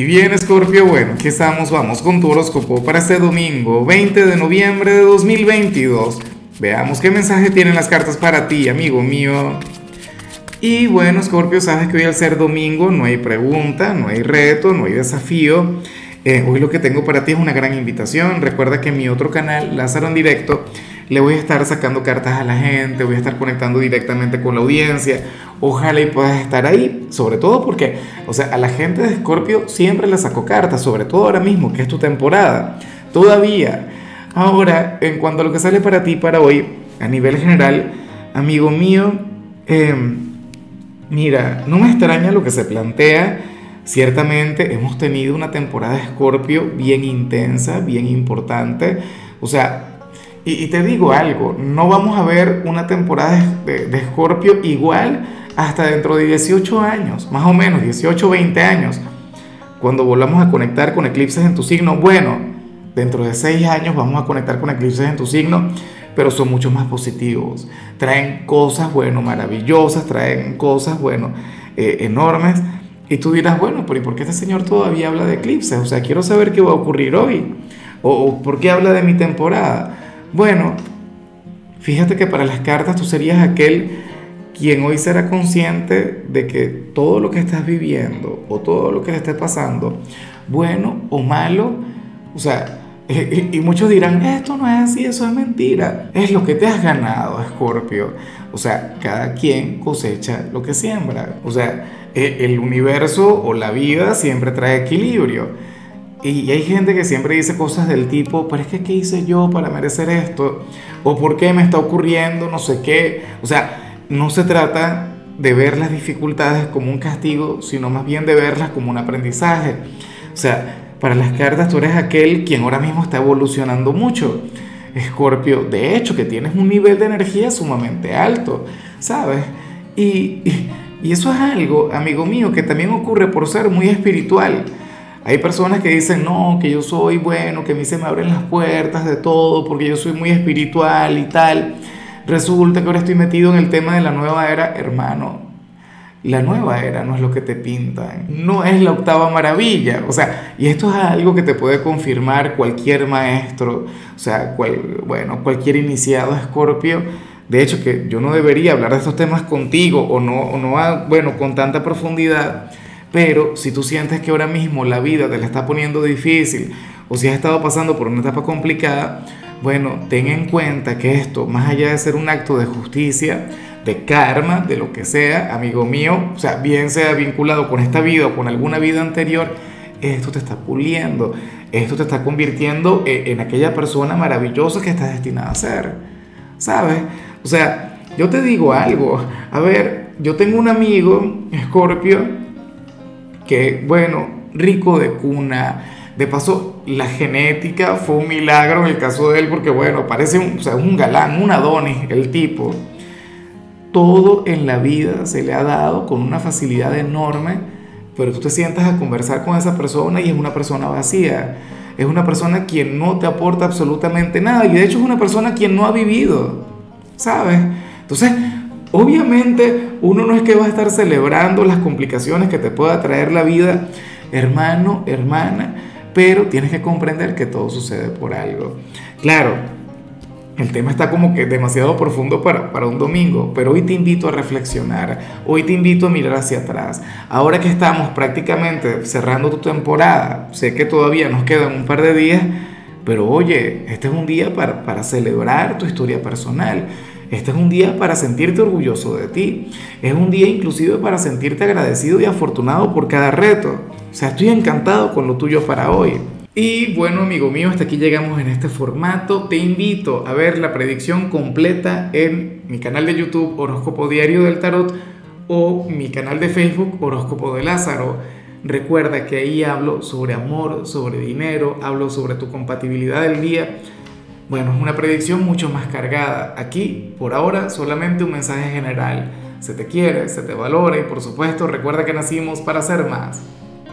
Y bien, Scorpio, bueno, aquí estamos, vamos con tu horóscopo para este domingo, 20 de noviembre de 2022. Veamos qué mensaje tienen las cartas para ti, amigo mío. Y bueno, Scorpio, sabes que hoy al ser domingo no hay pregunta, no hay reto, no hay desafío. Eh, hoy lo que tengo para ti es una gran invitación. Recuerda que en mi otro canal, Lázaro en Directo, le voy a estar sacando cartas a la gente, voy a estar conectando directamente con la audiencia. Ojalá y puedas estar ahí, sobre todo porque, o sea, a la gente de Scorpio siempre le saco cartas, sobre todo ahora mismo, que es tu temporada. Todavía. Ahora, en cuanto a lo que sale para ti para hoy, a nivel general, amigo mío, em, mira, no me extraña lo que se plantea. Ciertamente hemos tenido una temporada de Scorpio bien intensa, bien importante. O sea, y, te digo algo, no vamos a ver una temporada de, de Scorpio igual hasta dentro de 18 años, más o menos, 18, 20 años. Cuando volvamos a conectar con eclipses en tu signo, bueno, dentro de 6 años vamos a conectar con eclipses en tu signo, pero son mucho más positivos. Traen cosas, bueno, maravillosas, traen cosas, bueno, eh, enormes. Y tú dirás, bueno, pero ¿y por qué este señor todavía habla de eclipses? O sea, quiero saber qué va a ocurrir hoy. O, por qué habla de mi temporada. Bueno, fíjate que para las cartas tú serías aquel quien hoy será consciente de que todo lo que estás viviendo o todo lo que te esté pasando, bueno o malo, o sea, y, muchos dirán, esto no es así, eso es mentira. Es lo que te has ganado, Escorpio. O sea, cada quien cosecha lo que siembra. O sea, e, el universo o la vida siempre trae equilibrio. Y hay gente que siempre dice cosas del tipo, pero es que ¿qué hice yo para merecer esto? ¿O por qué me está ocurriendo no sé qué? O sea, no se trata de ver las dificultades como un castigo, sino más bien de verlas como un aprendizaje. O sea, para las cartas tú eres aquel quien ahora mismo está evolucionando mucho. Escorpio, de hecho, que tienes un nivel de energía sumamente alto, ¿sabes? Y, y, eso es algo, amigo mío, que también ocurre por ser muy espiritual. Hay personas que dicen, no, que yo soy bueno, que a mí se me abren las puertas de todo porque yo soy muy espiritual y tal. Resulta que ahora estoy metido en el tema de la nueva era, hermano. La nueva era no es lo que te pintan, no es la octava maravilla. O sea, y esto es algo que te puede confirmar cualquier maestro, o sea, bueno, cualquier iniciado escorpio. De hecho, que yo no debería hablar de estos temas contigo o no, o no bueno, con tanta profundidad pero si tú sientes que ahora mismo la vida te la está poniendo difícil o si has estado pasando por una etapa complicada, bueno, ten en cuenta que esto, más allá de ser un acto de justicia, de karma, de lo que sea, amigo mío, o sea, bien sea vinculado con esta vida o con alguna vida anterior, esto te está puliendo, esto te está convirtiendo e, en aquella persona maravillosa que estás destinada a ser, ¿sabes? O sea, yo te digo algo, a ver, yo tengo un amigo, Scorpio, que, bueno, rico de cuna. De paso, la genética fue un milagro en el caso de él, porque, bueno, parece un, o sea, un galán, un Adonis, el tipo. Todo en la vida se le ha dado con una facilidad enorme, pero tú te sientas a conversar con esa persona y es una persona vacía. Es una persona quien no te aporta absolutamente nada y de hecho es una persona quien no ha vivido, ¿sabes? Entonces, Obviamente uno no es que va a estar celebrando las complicaciones que te pueda traer la vida, hermano, hermana, pero tienes que comprender que todo sucede por algo. Claro, el tema está como que demasiado profundo para, para, un domingo, pero hoy te invito a reflexionar, hoy te invito a mirar hacia atrás. Ahora que estamos prácticamente cerrando tu temporada, sé que todavía nos quedan un par de días, pero oye, este es un día para, para celebrar tu historia personal. Este es un día para sentirte orgulloso de ti. Es un día inclusive para sentirte agradecido y afortunado por cada reto. O sea, estoy encantado con lo tuyo para hoy. Y bueno, amigo mío, hasta aquí llegamos en este formato. Te invito a ver la predicción completa en mi canal de YouTube Horóscopo Diario del Tarot o mi canal de Facebook Horóscopo de Lázaro. Recuerda que ahí hablo sobre amor, sobre dinero, hablo sobre tu compatibilidad del día bueno, es una predicción mucho más cargada. Aquí, por ahora, solamente un mensaje general. Se te quiere, se te valora y por supuesto recuerda que nacimos para ser más.